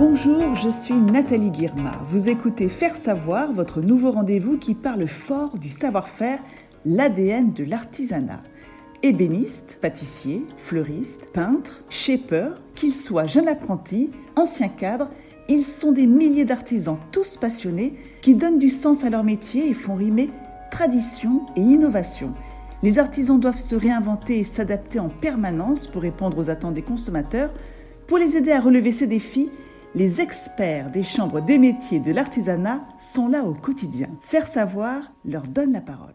Bonjour, je suis Nathalie Guirma. Vous écoutez Faire savoir, votre nouveau rendez-vous qui parle fort du savoir-faire, l'ADN de l'artisanat. Ébéniste, pâtissier, fleuriste, peintre, shaper, qu'ils soient jeunes apprentis, anciens cadres, ils sont des milliers d'artisans, tous passionnés, qui donnent du sens à leur métier et font rimer tradition et innovation. Les artisans doivent se réinventer et s'adapter en permanence pour répondre aux attentes des consommateurs. Pour les aider à relever ces défis, les experts des chambres des métiers de l'artisanat sont là au quotidien. Faire savoir leur donne la parole.